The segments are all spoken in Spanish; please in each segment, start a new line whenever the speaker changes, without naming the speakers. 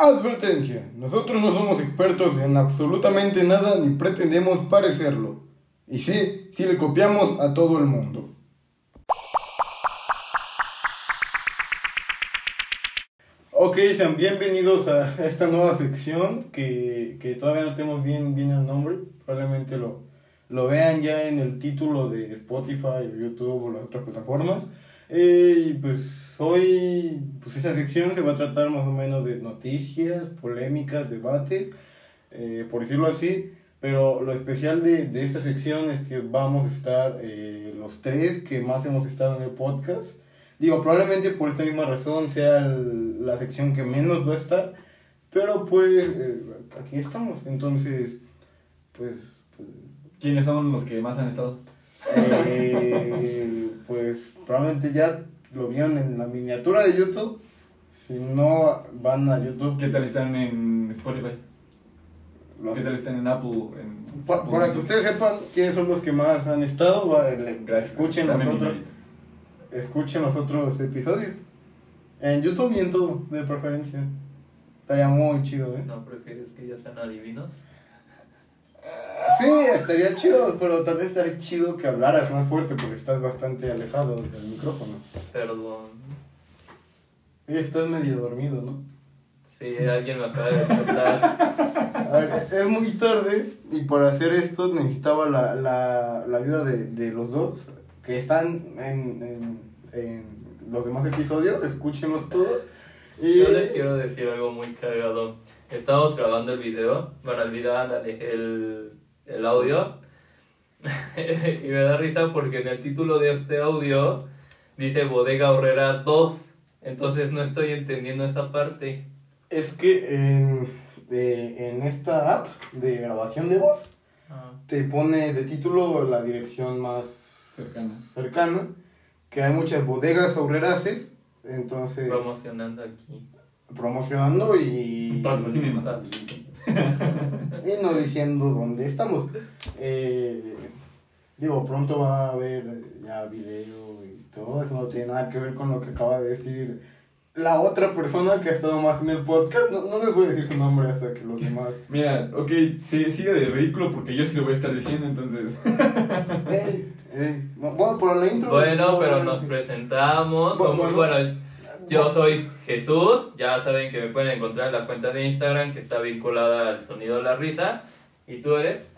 Advertencia, nosotros no somos expertos en absolutamente nada ni pretendemos parecerlo. Y sí, sí le copiamos a todo el mundo. Ok, sean bienvenidos a esta nueva sección que, que todavía no tenemos bien, bien el nombre. Probablemente lo, lo vean ya en el título de Spotify, YouTube o las otras plataformas. Eh, y pues hoy, pues esta sección se va a tratar más o menos de noticias, polémicas, debates, eh, por decirlo así. Pero lo especial de, de esta sección es que vamos a estar eh, los tres que más hemos estado en el podcast. Digo, probablemente por esta misma razón sea el- la sección que menos va a estar. Pero pues eh, aquí estamos. Entonces, pues, pues
¿Quiénes son los que más han estado?
eh, pues probablemente ya lo vieron en la miniatura de YouTube. Si no van a YouTube,
¿Qué tal están en Spotify?
los-
¿Qué tal están en Apple? En
pa- para que ustedes sepan quiénes son los que más han estado, escuchen los, otros, escuchen los otros episodios. En YouTube y en todo, de preferencia. Estaría muy chido, ¿eh?
¿No prefieres que ya sean adivinos?
Sí, estaría chido, pero tal vez estaría chido que hablaras más fuerte porque estás bastante alejado del micrófono.
Perdón.
Y estás medio dormido, ¿no?
Sí, alguien me acaba de despertar.
A ver, es muy tarde y para hacer esto necesitaba la, la, la ayuda de, de los dos que están en, en, en los demás episodios, escúchenlos todos. Y
Yo les quiero decir algo muy cagado. Estamos grabando el video, bueno, el video, ándale, el, el audio. y me da risa porque en el título de este audio dice Bodega Horrera 2. Entonces no estoy entendiendo esa parte.
es que en, de- en esta app de grabación de voz
Ah,
te pone de título la dirección más
Cercana.
cercana, que hay muchas bodegas obreraces, entonces
promocionando aquí.
Promocionando y...
Patrocínenos.
Y no diciendo dónde estamos. Eh, digo, pronto va a haber ya video y todo. Eso no tiene nada que ver con lo que acaba de decir la otra persona que ha estado más en el podcast. No, no les voy a decir su nombre hasta que los demás.
Mira, ok, sí, sigue de ridículo porque yo sí lo voy a estar diciendo, entonces.
Ey, ey, Bueno, por la intro.
Bueno,
no,
pero
no,
nos
no.
presentamos.
Bueno,
Somos-
bueno.
Yo soy Jesús. Ya saben que me pueden encontrar en la cuenta de Instagram que está vinculada al sonido de la risa. ¿Y tú eres?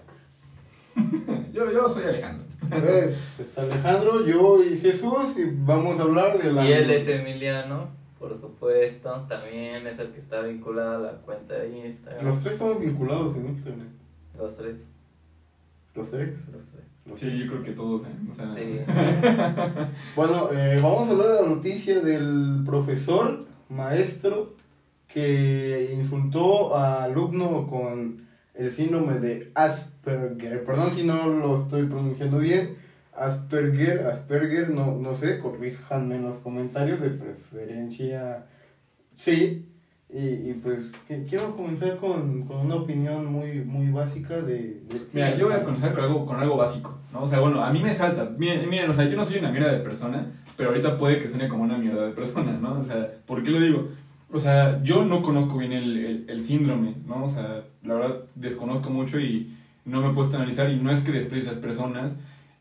Yo, yo soy Alejandro.
Eh, es Alejandro, yo y Jesús y vamos a hablar de la...
Y él es Emiliano, por supuesto. También es el que está vinculado a la cuenta de Instagram.
Los tres estamos vinculados en internet.
Los tres.
Los tres.
Los tres.
Sí, yo creo que todos, ¿eh? O sea,
Sí.
Bueno, eh, vamos a hablar de la noticia del profesor, maestro, que insultó a alumno con el síndrome de Asperger. Perdón si no lo estoy pronunciando bien. Asperger, Asperger, no, no sé, corríjanme en los comentarios, de preferencia sí. Y, y pues que- quiero comenzar con, con una opinión muy, muy básica de... de-
Mira, yo voy a comenzar con algo, con algo básico, ¿no? O sea, bueno, a mí me salta. Miren, miren, o sea, yo no soy una mierda de persona, pero ahorita puede que suene como una mierda de persona, ¿no? O sea, ¿por qué lo digo? O sea, yo no conozco bien el, el, síndrome, ¿no? O sea, la verdad desconozco mucho y no me he puesto a analizar y no es que desprecie a esas personas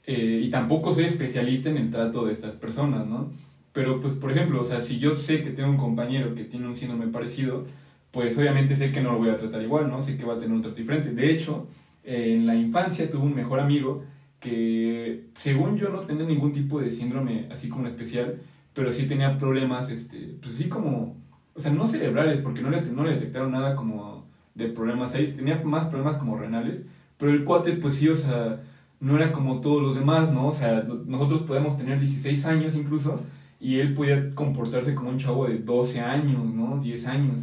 eh, y tampoco soy especialista en el trato de estas personas, ¿no? Pero, pues, por ejemplo, o sea, si yo sé que tengo un compañero que tiene un síndrome parecido, pues obviamente sé que no lo voy a tratar igual, ¿no? Sé que va a tener un trato diferente. De hecho, eh, en la infancia tuve un mejor amigo que, según yo, no tenía ningún tipo de síndrome así como especial, pero sí tenía problemas, este, pues sí como, o sea, no cerebrales, porque no le, no le detectaron nada como de problemas ahí, tenía más problemas como renales, pero el cuate, pues sí, o sea, no era como todos los demás, ¿no? O sea, no- nosotros podemos tener 16 años incluso, y él podía comportarse como un chavo de 12 años, ¿no? 10 años.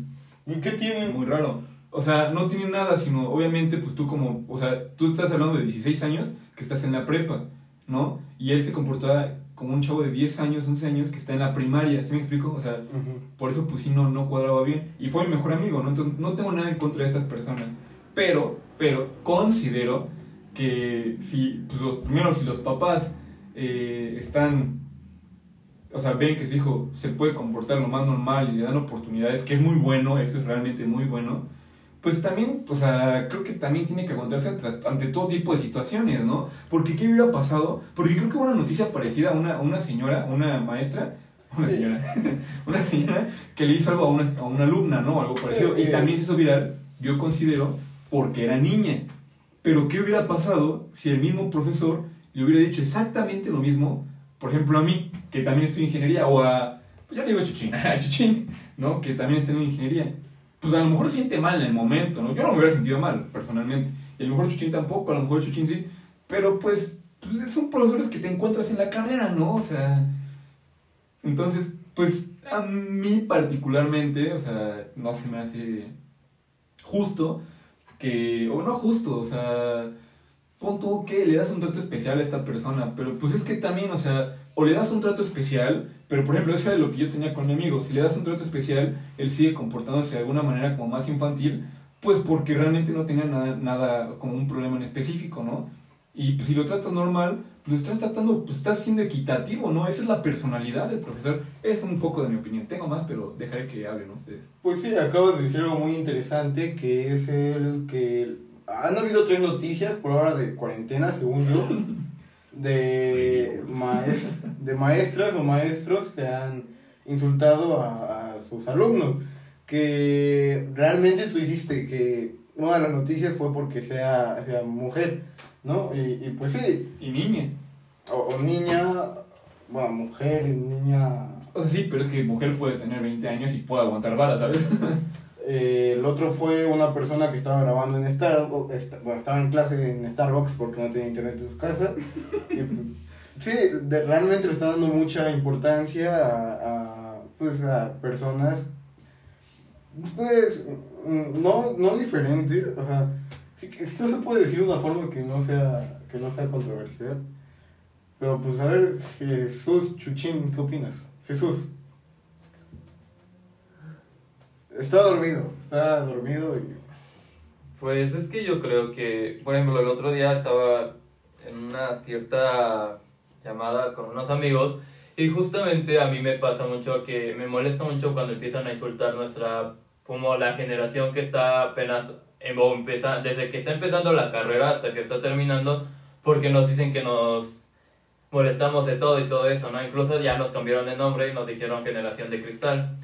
¿Y qué tienen?
Muy raro. O sea, no tiene nada, sino obviamente, pues tú como, o sea, tú estás hablando de 16 años que estás en la prepa, ¿no? Y él se comportaba como un chavo de 10 años, 11 años que está en la primaria, ¿sí me explico? O sea,
Ujú.
por eso pues sí no, no cuadraba bien. Y fue mi mejor amigo, ¿no? Entonces no tengo nada en contra de estas personas. Pero, pero considero que si, pues los, primero, si los papás eh, están o sea, ven que su hijo se puede comportar lo más normal y le dan oportunidades, que es muy bueno, eso es realmente muy bueno, pues también, o sea, creo que también tiene que aguantarse ante, ante todo tipo de situaciones, ¿no? Porque ¿qué hubiera pasado? Porque creo que una noticia parecida a una, una señora, una maestra, una señora, una señora que le hizo algo a una, a una alumna, ¿no? Algo parecido. Y también se hizo viral, yo considero, porque era niña. Pero ¿qué hubiera pasado si el mismo profesor le hubiera dicho exactamente lo mismo, por ejemplo, a mí, que también estudio ingeniería, o a, pues ya digo a Chuchín, a Chuchín, ¿no? Que también está en ingeniería. Pues a lo mejor siente mal en el momento, ¿no? Yo no me hubiera sentido mal, personalmente. Y a lo mejor Chuchín tampoco, a lo mejor Chuchín sí. Pero pues, pues son profesores que te encuentras en la carrera, ¿no? O sea, entonces, pues a mí particularmente, o sea, no se me hace justo que, o no justo, o sea, pon tú que le das un trato especial a esta persona, pero pues es que también, o sea, o le das un trato especial, pero por ejemplo, eso era lo que yo tenía con mi amigo, si le das un trato especial, él sigue comportándose de alguna manera como más infantil, pues porque realmente no tenía nada, nada como un problema en específico, ¿no? Y pues si lo tratas normal, pues lo estás tratando, pues estás siendo equitativo, ¿no? Esa es la personalidad del profesor. Es un poco de mi opinión. Tengo más, pero dejaré que hablen ustedes.
Pues sí, acabas de decir algo muy interesante, que es el que... Han habido tres noticias por ahora de cuarentena, según yo, de, maes- de maestras o maestros que han insultado a, a sus alumnos. Que realmente tú dijiste que una de las noticias fue porque sea, sea mujer, ¿no? Y, y pues sí,
Y niña.
o, o niña, bueno, mujer, niña...
O sea, sí, pero es que mujer puede tener 20 años y puede aguantar varas, ¿sabes?
Eh, el otro fue una persona que estaba grabando en Starbucks, esta- bueno, estaba en clase en Starbucks porque no tenía internet en su casa. Y, sí, de- realmente le está dando mucha importancia a, a, pues, a personas, pues, no, no diferentes, o sea, esto se puede decir de una forma que no sea, que no sea controversial. Pero pues a ver, Jesús Chuchín, ¿qué opinas? Jesús. Está dormido, está dormido y...
Pues es que yo creo que, por ejemplo, el otro día estaba en una cierta llamada con unos amigos y justamente a mí me pasa mucho que me molesta mucho cuando empiezan a insultar nuestra, como la generación que está apenas, em- o desde que está empezando la carrera hasta que está terminando, porque nos dicen que nos molestamos de todo y todo eso, ¿no? Incluso ya nos cambiaron de nombre y nos dijeron generación de cristal.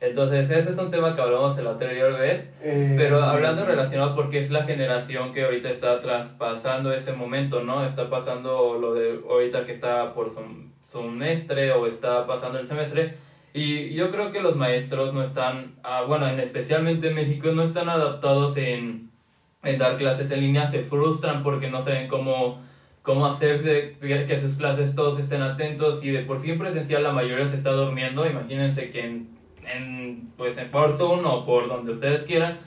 Entonces, ese es un tema que hablamos la anterior vez.
eh,
Pero hablando relacionado porque es la generación que ahorita está traspasando ese momento, ¿no? Está pasando lo de ahorita que está por su semestre o está pasando el semestre. Y yo creo que los maestros no están, ah, bueno, en especialmente en México, no están adaptados en, en dar clases en línea, se frustran porque no saben cómo, cómo hacerse que que sus clases todos estén atentos y de por sí en presencial la mayoría se está durmiendo. Imagínense que en, en, pues, por Zoom o por donde ustedes quieran,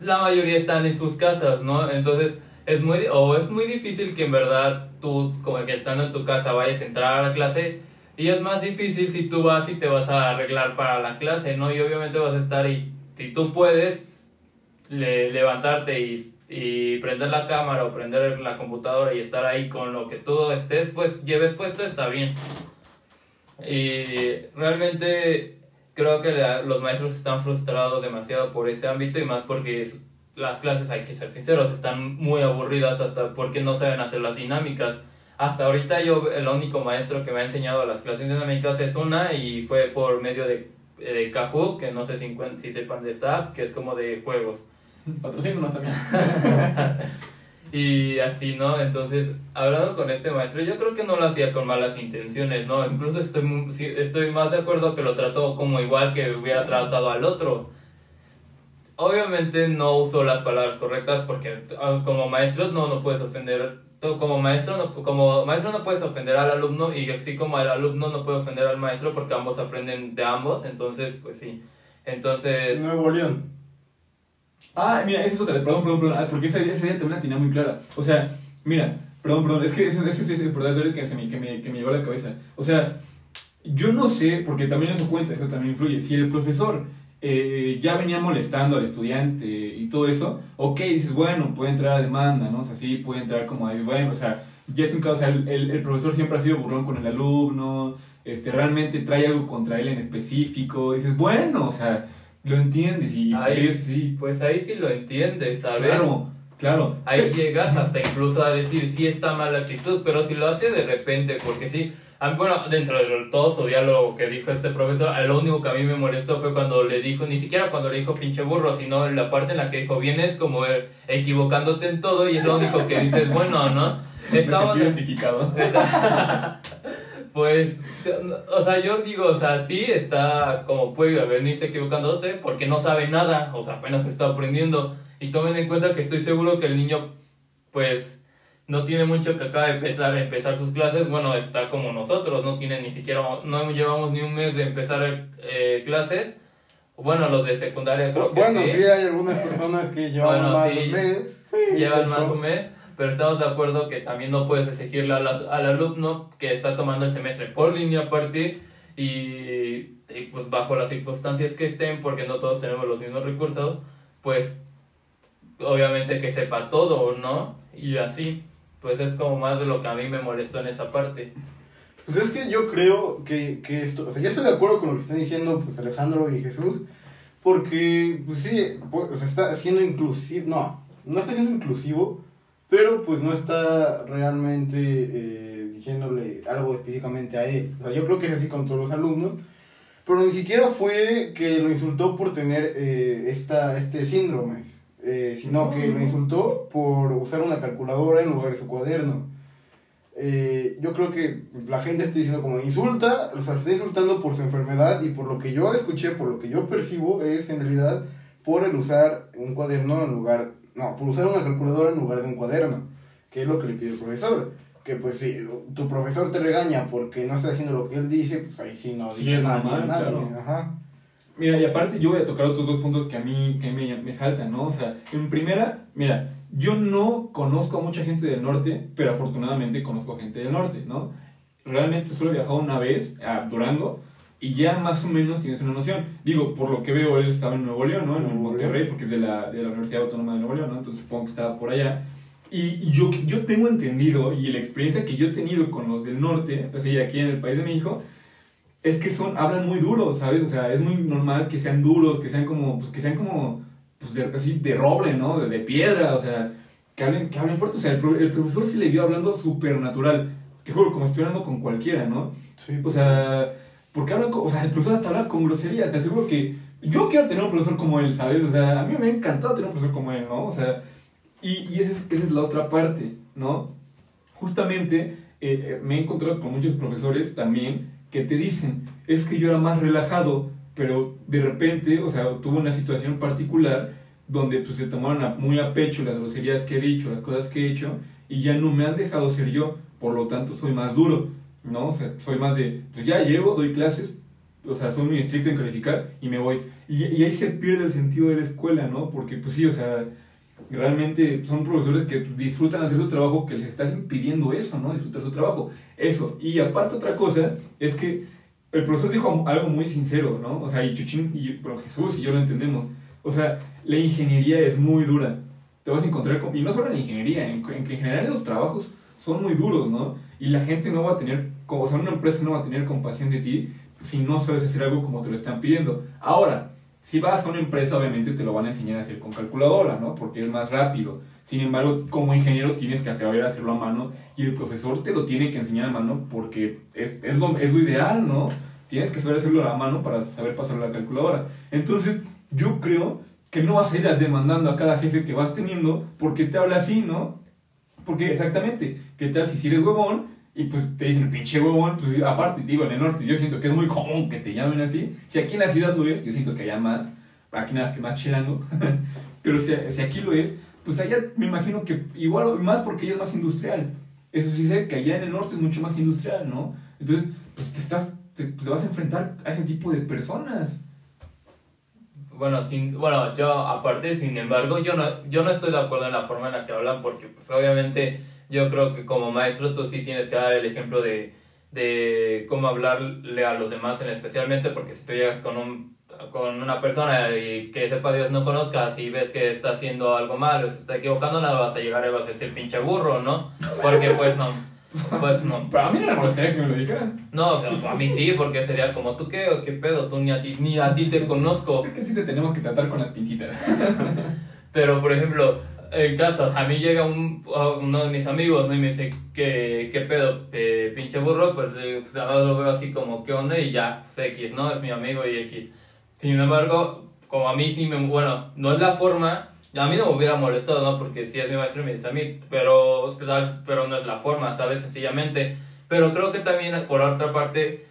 la mayoría están en sus casas, ¿no? Entonces, es muy, o es muy difícil que en verdad tú, como que estando en tu casa, vayas a entrar a la clase. Y es más difícil si tú vas y te vas a arreglar para la clase, ¿no? Y obviamente vas a estar y si tú puedes le- levantarte y, y prender la cámara o prender la computadora y estar ahí con lo que tú estés, pues lleves puesto, está bien. Y realmente creo que la- los maestros están frustrados demasiado por ese ámbito y más porque es- las clases, hay que ser sinceros, están muy aburridas hasta porque no saben hacer las dinámicas. Hasta ahorita yo, el único maestro que me ha enseñado las clases dinámicas es una y fue por medio de, de Kahoot, que no sé si, si sepan de esta que es como de juegos.
Patrocínanos también.
Y así, ¿no? Entonces, hablando con este maestro, yo creo que no lo hacía con malas intenciones, ¿no? Incluso estoy, estoy más de acuerdo que lo trató como igual que hubiera tratado al otro. Obviamente no usó las palabras correctas porque ah, como maestro no, no puedes ofender, como maestro, no, como maestro no puedes ofender al alumno y así como el alumno no puede ofender al maestro porque ambos aprenden de ambos, entonces, pues sí. Entonces...
Nuevo León.
Ah, mira, esa es otra. Perdón, perdón, perdón. Ah, porque esa, idea también la tenía muy clara. O sea, mira, perdón, perdón. Es que ese ese es el problema que, me, que, me, que me llegó a la cabeza. O sea, yo no sé, porque también eso cuenta, eso también influye. Si el profesor eh, ya venía molestando al estudiante y todo eso, ok, dices, bueno, puede entrar a demanda, ¿no? O sea, sí, puede entrar como ahí, bueno, o sea, ya es un caso, o sea, el, el- el profesor siempre ha sido burlón con el alumno, este, realmente trae algo contra él en específico, dices, bueno, o sea, lo entiendes y
Ahí,
sí,
Pues ahí sí lo entiendes, ¿sabes?
claro, claro.
Ahí llegas hasta incluso a decir sí está mala actitud, pero si lo hace de repente, porque sí, a mí, bueno, dentro de todo su diálogo que dijo este profesor, lo único que a mí me molestó fue cuando le dijo, ni siquiera cuando le dijo pinche burro, sino la parte en la que dijo, vienes como eh, equivocándote en todo y es lo único que dices, bueno, ¿no?
Me
Estamos
sentí identificado.
Pues, o sea, yo digo, o sea, sí está como puede venirse equivocándose porque no sabe nada, o sea, apenas está aprendiendo. Y tomen en cuenta que estoy seguro que el niño, pues, no tiene mucho que acaba de empezar, empezar sus clases. Bueno, está como nosotros, no tiene ni siquiera, no llevamos ni un mes de empezar eh, clases. Bueno, los de secundaria creo que
Bueno,
sí.
sí hay algunas personas que llevan
Bueno,
más
sí,
un mes. Sí,
llevan más un mes, pero estamos de acuerdo que también no puedes exigirle al, al alumno que está tomando el semestre por línea aparte y, y, pues bajo las circunstancias que estén, porque no todos tenemos los mismos recursos, pues obviamente que sepa todo, ¿no? Y así, pues es como más de lo que a mí me molestó en esa parte.
Pues es que yo creo que, que esto, o sea, yo estoy de acuerdo con lo que están diciendo pues Alejandro y Jesús, porque pues sí, pues, o sea, está siendo inclusivo, no, no está siendo inclusivo, pero pues no está realmente eh, diciéndole algo específicamente a él. O sea, yo creo que es así con todos los alumnos, pero ni siquiera fue que lo insultó por tener eh, esta, este síndrome, eh, sino que lo insultó por usar una calculadora en lugar de su cuaderno. Eh, yo creo que la gente está diciendo como insulta, o sea, está insultando por su enfermedad y por lo que yo escuché, por lo que yo percibo, es en realidad por el usar un cuaderno en lugar, no, por usar una calculadora en lugar de un cuaderno, que es lo que le pide el profesor. Que pues si tu profesor te regaña porque no está haciendo lo que él dice, pues ahí sí no
Sí,
dice
claro.
ajá.
Mira, y aparte yo voy a tocar otros dos puntos que a mí, que me, me saltan, ¿no? O sea, en primera, mira, yo no conozco a mucha gente del norte, pero afortunadamente conozco a gente del norte, ¿no? Realmente solo he viajado una vez a Durango y ya más o menos tienes una noción. Digo, por lo que veo, él estaba en Nuevo León, ¿no? En Monterrey, porque es de la, de la Universidad Autónoma de Nuevo León, ¿no? Entonces supongo que estaba por allá. Y, y yo, yo tengo entendido, y la experiencia que yo he tenido con los del norte, o sea, aquí en el país de México, es que son, hablan muy duro, ¿sabes? O sea, es muy normal que sean duros, que sean como, pues que sean como, pues de, así, de roble, ¿no? De, de piedra, o sea, que hablen, que hablen fuerte. O sea, el, el profesor se le vio hablando súper natural, te juro, como estuviera hablando con cualquiera, ¿no?
Sí,
O sea, porque hablan, o sea, el profesor hasta habla con groserías, te aseguro que yo quiero tener un profesor como él, ¿sabes? O sea, a mí me ha encantado tener un profesor como él, ¿no? O sea, y, y esa, es, esa es la otra parte, ¿no? Justamente eh, eh, me he encontrado con muchos profesores también que te dicen, es que yo era más relajado, pero de repente, o sea, tuve una situación particular donde pues se tomaron muy a pecho las groserías que he dicho, las cosas que he hecho, y ya no me han dejado ser yo, por lo tanto soy más duro, ¿no? O sea, soy más de, pues ya llego, doy clases, o sea, soy muy estricto en calificar y me voy. Y, y ahí se pierde el sentido de la escuela, ¿no? Porque pues sí, o sea, realmente son profesores que disfrutan hacer su trabajo, que les estás impidiendo eso, ¿no? Disfrutar su trabajo. Eso. Y aparte otra cosa es que el profesor dijo algo muy sincero, ¿no? O sea, y Chuchín, y pero Jesús y yo lo entendemos. O sea, la ingeniería es muy dura. Te vas a encontrar con... Y no solo en la ingeniería, en, en en general los trabajos son muy duros, ¿no? Y la gente no va a tener, como, o sea, una empresa no va a tener compasión de ti si no sabes hacer algo como te lo están pidiendo. Ahora, si vas a una empresa, obviamente te lo van a enseñar a hacer con calculadora, ¿no? Porque es más rápido. Sin embargo, como ingeniero tienes que saber hacerlo a mano y el profesor te lo tiene que enseñar a mano porque es, es, lo, es lo ideal, ¿no? Tienes que saber hacerlo a mano para saber pasarlo a la calculadora. Entonces, yo creo que no vas a ir demandando a cada jefe que vas teniendo porque te habla así, ¿no? Porque exactamente, ¿qué tal si eres huevón y pues te dicen pinche huevón? Pues aparte, digo, en el norte yo siento que es muy común que te llamen así. Si aquí en la ciudad lo es, yo siento que allá más, aquí nada más que más chilango, pero si, si aquí lo es, pues allá me imagino que igual, más porque allá es más industrial. Eso sí sé que allá en el norte es mucho más industrial, ¿no? Entonces, pues te estás, te, pues, te vas a enfrentar a ese tipo de personas.
Bueno, sin, bueno, yo aparte, sin embargo, yo no, yo no estoy de acuerdo en la forma en la que hablan porque pues obviamente yo creo que como maestro tú sí tienes que dar el ejemplo de, de cómo hablarle a los demás, en especialmente porque si tú llegas con, un, con una persona y que sepa Dios no conozcas y ves que está haciendo algo mal o se está equivocando, nada vas a llegar y vas a decir pinche burro, ¿no? Porque pues no. Pues no.
Pero a mí no me molestaría que me lo dijeran.
No, a mí sí, porque sería como, ¿tú qué, qué pedo? Tú ni a ti, ni a ti te conozco.
Es que a ti te tenemos que tratar con las pincitas.
Pero, por ejemplo, en caso, a mí llega un, uno de mis amigos ¿no? y me dice, ¿qué, qué pedo, eh, pinche burro? Pues, eh, pues lo veo así como, ¿qué onda? Y ya, pues X, ¿no? Es mi amigo y X. Sin embargo, como a mí sí me... Bueno, no es la forma... A mí no me hubiera molestado, ¿no? Porque sí es mi maestro y me dice a mí, pero, pero no es la forma, ¿sabes? Sencillamente. Pero creo que también, por otra parte,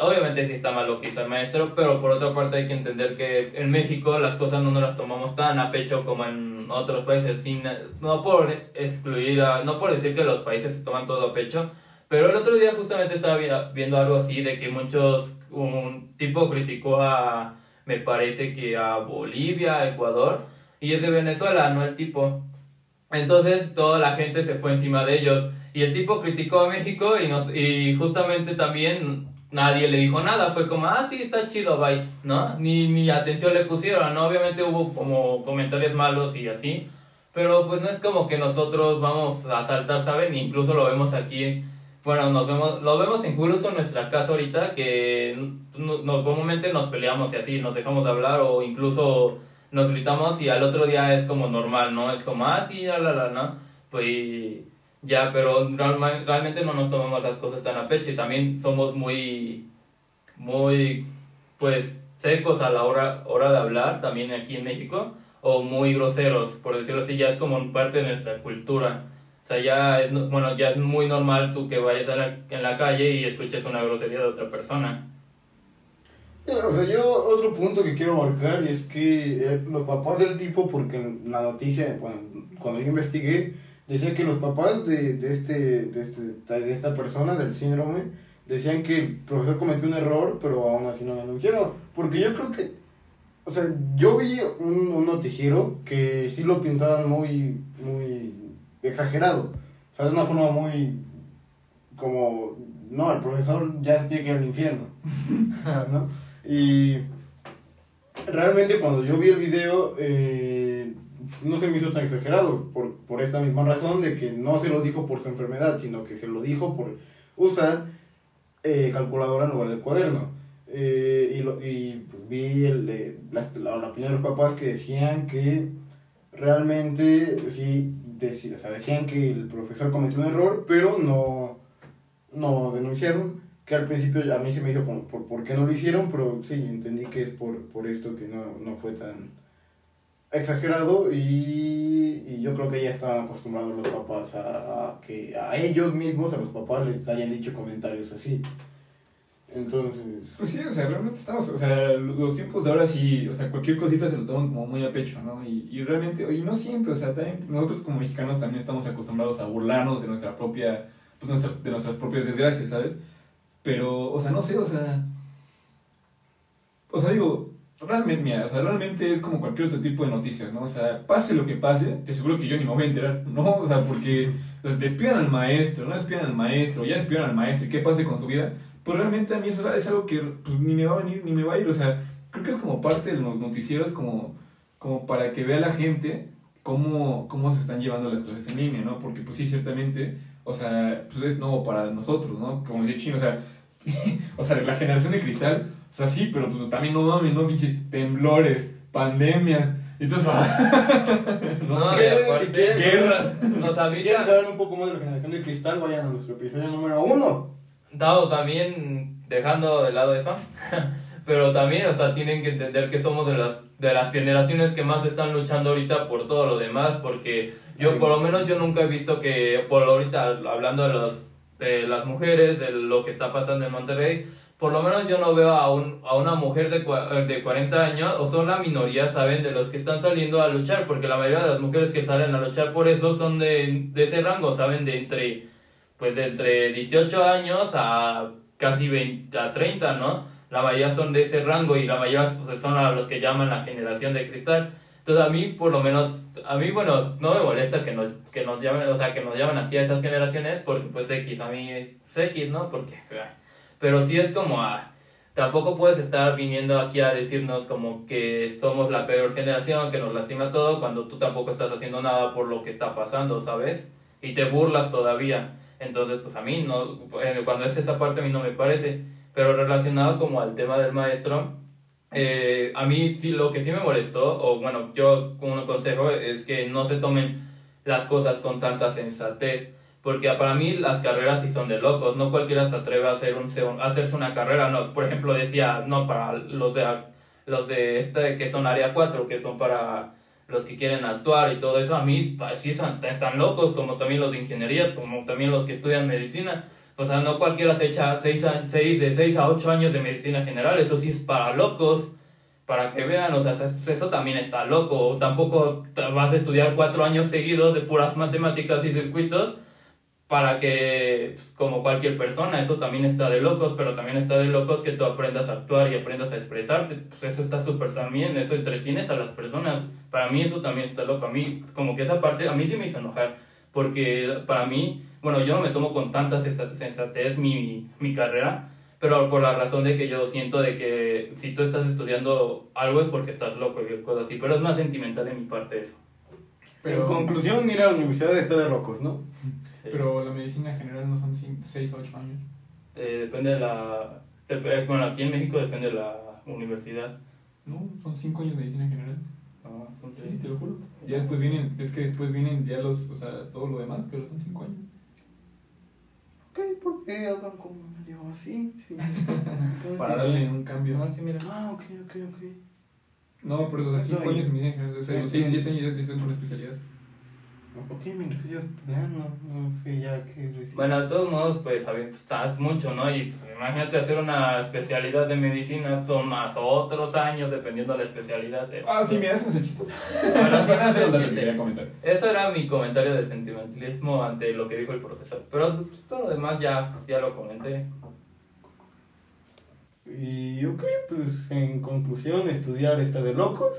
obviamente sí está mal lo que hizo el maestro, pero por otra parte hay que entender que en México las cosas no nos las tomamos tan a pecho como en otros países, sin, no por excluir, no por decir que los países se toman todo a pecho, pero el otro día justamente estaba vi- viendo algo así de que muchos, un tipo criticó a, me parece que a Bolivia, a Ecuador, y es de Venezuela, no el tipo. Entonces toda la gente se fue encima de ellos. Y el tipo criticó a México y, nos, y justamente también nadie le dijo nada. Fue como, ah, sí, está chido, bye, ¿no? Ni, ni atención le pusieron, ¿no? Obviamente hubo como comentarios malos y así. Pero pues no es como que nosotros vamos a saltar, ¿saben? Incluso lo vemos aquí. Bueno, nos vemos, lo vemos incluso en nuestra casa ahorita que no, no- comúnmente nos peleamos y así, nos dejamos de hablar o incluso nos gritamos y al otro día es como normal, ¿no? Es como, ah, sí, la, la, la, ¿no? Pues ya, pero realmente no nos tomamos las cosas tan a pecho y también somos muy, muy, pues, secos a la hora, hora de hablar, también aquí en México, o muy groseros, por decirlo así, ya es como parte de nuestra cultura. O sea, ya es, no- bueno, ya es muy normal tú que vayas a la- en la calle y escuches una grosería de otra persona.
Eh, O sea, yo otro punto que quiero marcar y es que eh, los papás del tipo, porque en la noticia, bueno, cuando yo investigué, decía que los papás de, de, este, de, este, de esta persona, del síndrome, decían que el profesor cometió un error, pero aún así no lo denunciaron. Porque yo creo que, o sea, yo vi un, noticiero que sí lo pintaban muy, muy exagerado. O sea, de una forma muy, como, no, el profesor ya se tiene que ir al infierno. ¿no? Y realmente cuando yo vi el video, eh, no se me hizo tan exagerado, por, por esta misma razón de que no se lo dijo por su enfermedad, sino que se lo dijo por usar eh, calculadora en lugar del cuaderno. Eh, y lo- y pues, vi el, eh, la, la- opinión de los papás que decían que realmente sí, deci- o sea, decían que el profesor cometió un error, pero no, no denunciaron que al principio a mí se me hizo como, ¿por, ¿por qué no lo hicieron? Pero sí, entendí que es por, por esto que no, no fue tan exagerado y, y yo creo que ya estaban acostumbrados los papás a, a que a ellos mismos, a los papás les hayan dicho comentarios así. Entonces,
Pues sí, o sea, realmente estamos, o sea, los tiempos de ahora sí, o sea, cualquier cosita se lo toman como muy a pecho, ¿no? Y, y realmente, y no siempre, o sea, también nosotros como mexicanos también estamos acostumbrados a burlarnos de nuestra propia, pues nuestras, de nuestras propias desgracias, ¿sabes? Pero, o sea, no sé, o sea, o sea, digo, realmente, mira, o sea, realmente es como cualquier otro tipo de noticias, ¿no? O sea, pase lo que pase, te aseguro que yo ni me voy a enterar, ¿no? O sea, porque despidan al maestro, no despidan al maestro, ya despidan al maestro, y qué pase con su vida, pues realmente a mí eso es algo que pues, ni me va a venir, ni me va a ir, o sea, creo que es como parte de los noticieros como, como para que vea la gente cómo, cómo se están llevando las clases en línea, ¿no? Porque pues sí, ciertamente, o sea, pues es nuevo para nosotros, ¿no? Como decía Chino, o sea, o sea, la generación de cristal, o sea, sí, pero pues también no mames, ¿no? Pinche temblores, pandemias, entonces, ¿no?
No, y
¿Qué?
aparte-
Si quieres-
guerras.
Si quieren saber un poco más de la generación de cristal, vayan a nuestro episodio número uno.
Dado también dejando de lado eso, pero también, o sea, tienen que entender que somos de las de las generaciones que más están luchando ahorita por todo lo demás, porque yo por lo menos yo nunca he visto que por ahorita hablando de los de las mujeres, de lo que está pasando en Monterrey, por lo menos yo no veo a, un, a una mujer de, cua- de 40 años, o son la minoría, ¿saben? De los que están saliendo a luchar, porque la mayoría de las mujeres que salen a luchar por eso son de, de ese rango, ¿saben? De entre, pues de entre 18 años a casi 20, a 30, ¿no? La mayoría son de ese rango y la mayoría pues, son a los que llaman la generación de cristal. Entonces a mí, por lo menos, a mí, bueno, no me molesta que nos, que nos llamen, o sea, que nos llamen así a esas generaciones, porque pues X, a mí, es X, ¿no? Porque, pero sí es como, ah, tampoco puedes estar viniendo aquí a decirnos como que somos la peor generación, que nos lastima todo, cuando tú tampoco estás haciendo nada por lo que está pasando, ¿sabes? Y te burlas todavía. Entonces, pues a mí no, eh, cuando es esa parte a mí no me parece, pero relacionado como al tema del maestro, eh, a mí sí, lo que sí me molestó, o bueno, yo como un consejo es que no se tomen las cosas con tanta sensatez, porque para mí las carreras sí son de locos, no cualquiera se atreve a, hacer un, a hacerse una carrera, no, por ejemplo decía, no, para los de, los de este que son área 4, que son para los que quieren actuar y todo eso, a mí sí son, están locos, como también los de ingeniería, como también los que estudian medicina. O sea, no cualquiera se echa seis, seis, de 6 a 8 años de medicina general, eso sí es para locos, para que vean, o sea, eso también está loco. Tampoco vas a estudiar 4 años seguidos de puras matemáticas y circuitos para que, pues, como cualquier persona, eso también está de locos, pero también está de locos que tú aprendas a actuar y aprendas a expresarte. Pues eso está súper también, eso entretienes a las personas. Para mí eso también está loco. A mí, como que esa parte, a mí sí me hizo enojar, porque para mí bueno, yo no me tomo con tanta sensatez mi, mi carrera, pero por la razón de que yo siento de que si tú estás estudiando algo es porque estás loco y cosas así, pero es más sentimental de mi parte eso.
Pero, en conclusión, mira, la universidad está de locos, ¿no?
Pero la medicina general no son 6 o 8 años.
Eh, depende de la... Bueno, aquí en México depende de la universidad.
No, son 5 años de medicina general.
Ah, son
sí, te lo juro. Ya después vienen, es que después vienen ya los, o sea, todo lo demás, pero son 5 años
ok, ¿por qué hablan como medio así? Sí.
Para darle un cambio.
Ah, sí, mira.
Ah, ok, ok, ok.
No, pero o sea, 5 años en medicina general, o sea, 6, 7 años ya estoy por la especialidad.
Ok, mientras ellos pelean, no, no sé ya qué decir.
Bueno, de todos modos, pues, estás mucho, ¿no? Y pues, imagínate hacer una especialidad de medicina, son más otros años dependiendo de la especialidad.
ah, sí, mira, eso es el chiste. Bueno,
eso, eso era mi comentario de sentimentalismo ante lo que dijo el profesor. Pero pues, todo lo demás ya, pues, ya lo comenté.
Y ok, pues en conclusión, estudiar está de locos.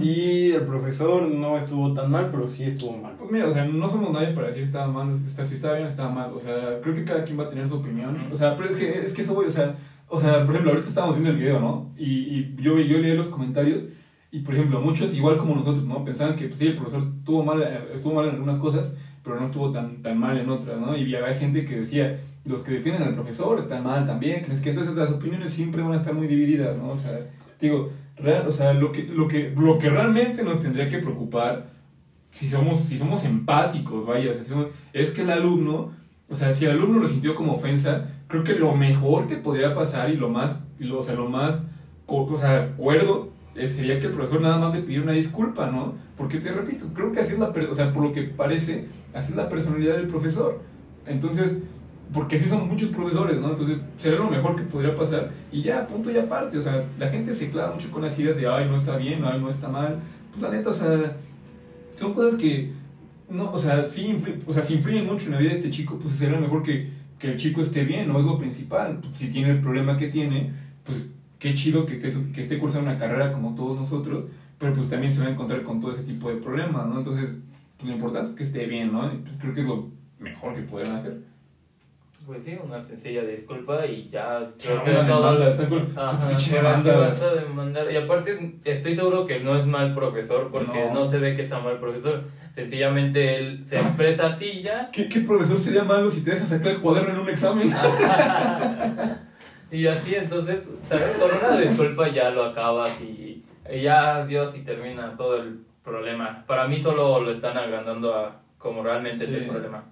Y el profesor no estuvo tan mal, pero sí estuvo mal.
Pues mira, o sea, no somos nadie para decir estaba mal, si estaba bien, estaba mal. O sea, creo que cada quien va a tener su opinión. O sea, pero es que, es que eso voy, o sea, o sea, por ejemplo, ahorita estamos viendo el video, ¿no? Y, y yo, yo leí los comentarios y, por ejemplo, muchos, igual como nosotros, ¿no? Pensaban que, pues sí, el profesor estuvo mal, estuvo mal en algunas cosas, pero no estuvo tan, tan mal en otras, ¿no? Y había gente que decía, los que defienden al profesor están mal también, que es que entonces las opiniones siempre van a estar muy divididas, ¿no? O sea, digo, o sea, lo que, lo, que, lo que realmente nos tendría que preocupar, si somos, si somos empáticos, vaya, es que el alumno, o sea, si el alumno lo sintió como ofensa, creo que lo mejor que podría pasar y lo más, o sea, lo más, o sea, acuerdo, sería que el profesor nada más le pidiera una disculpa, ¿no? Porque te repito, creo que así es la, o sea, por lo que parece, así es la personalidad del profesor. Entonces, porque sí son muchos profesores, ¿no? Entonces, sería lo mejor que podría pasar y ya, punto y aparte, o sea, la gente se clava mucho con las ideas de, ay, no está bien, ay, no está mal, pues la neta, o sea, son cosas que, no, o sea, sí, o sea, si influyen mucho en la vida de este chico, pues sería lo mejor que, que el chico esté bien, no es lo principal, pues, si tiene el problema que tiene, pues qué chido que esté, que esté cursando una carrera como todos nosotros, pero pues también se va a encontrar con todo ese tipo de problemas, ¿no? Entonces, pues lo importante es que esté bien, ¿no? pues creo que es lo mejor que pueden hacer.
Pues sí, una sencilla disculpa y ya
creo que todo
vas a demandar. Y aparte, estoy seguro que no es mal profesor porque no, se ve que sea mal profesor. Sencillamente él se expresa así ya.
¿Qué, ¿Qué, profesor sería malo si te dejas sacar el cuaderno en un examen?
y así, entonces, ¿sabes? Con una disculpa ya lo acabas y, ya Dios y termina todo el problema. Para mí solo lo están agrandando a como realmente es el problema.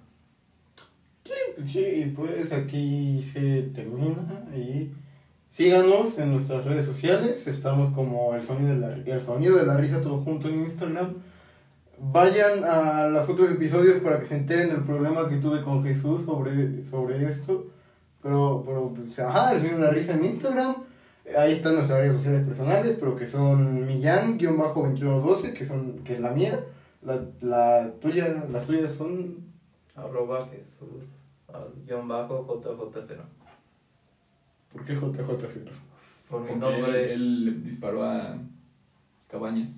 Sí, sí, pues aquí se termina y síganos en nuestras redes sociales, estamos como el sonido de la, el sonido de la risa todo junto en Instagram. Vayan a los otros episodios para que se enteren del problema que tuve con Jesús sobre, sobre esto. Pero, pero pues, ajá, el sonido de la risa en Instagram. Ahí están nuestras redes sociales personales, pero que son Millán-2112, que, son, que es la mía. La, la tuya, las tuyas son...
Arroba Jesús guion bajo JJ0.
¿Por qué JJ0?
Por mi nombre.
Él, disparó a Cabañas.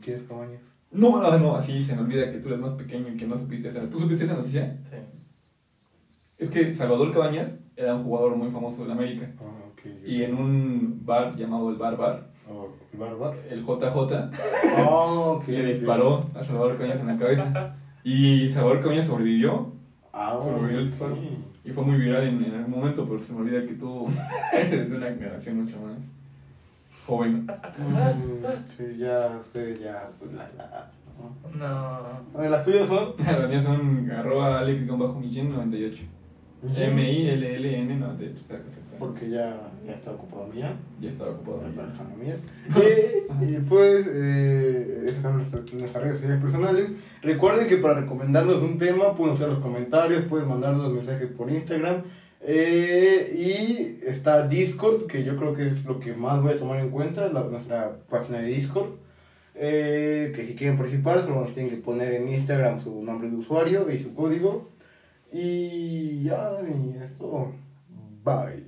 ¿Quién es Cabañas?
No, no, no, así se me olvida que tú eres más pequeño y que no supiste hacer. ¿Tú supiste esa noticia?
Sí.
Es que Salvador Cabañas era un jugador muy famoso de América.
Ah, ok.
Y en un bar llamado el Bar Bar.
Oh, ¿El Bar Bar?
El JJ.
Ah,
le disparó a Salvador Cabañas en la cabeza. Y Salvador Cabañas sobrevivió
Ah,
Sobrevivió el. Y fue muy viral en, en algún momento, porque se me olvida que tú eres de una generación mucho más joven.
Mm, sí, ya, ustedes ya, pues la edad, ¿no?
No.
Las tuyas son.
Las mías son arroba alex-michin98. M-I-L-L-N 98. o sea, exactamente.
Porque ya, ya está ocupado mía.
Ya estaba ocupado.
Está mía. Y, y pues, eh, esas son nuestras, nuestras redes sociales personales. Recuerden que para recomendarnos un tema pueden usar los comentarios, pueden mandarnos mensajes por Instagram. Eh, y está Discord, que yo creo que es lo que más voy a tomar en cuenta, la- nuestra página de Discord. Eh, que si quieren participar, solo nos tienen que poner en Instagram su nombre de usuario y su código. Y ya, y esto. Bye.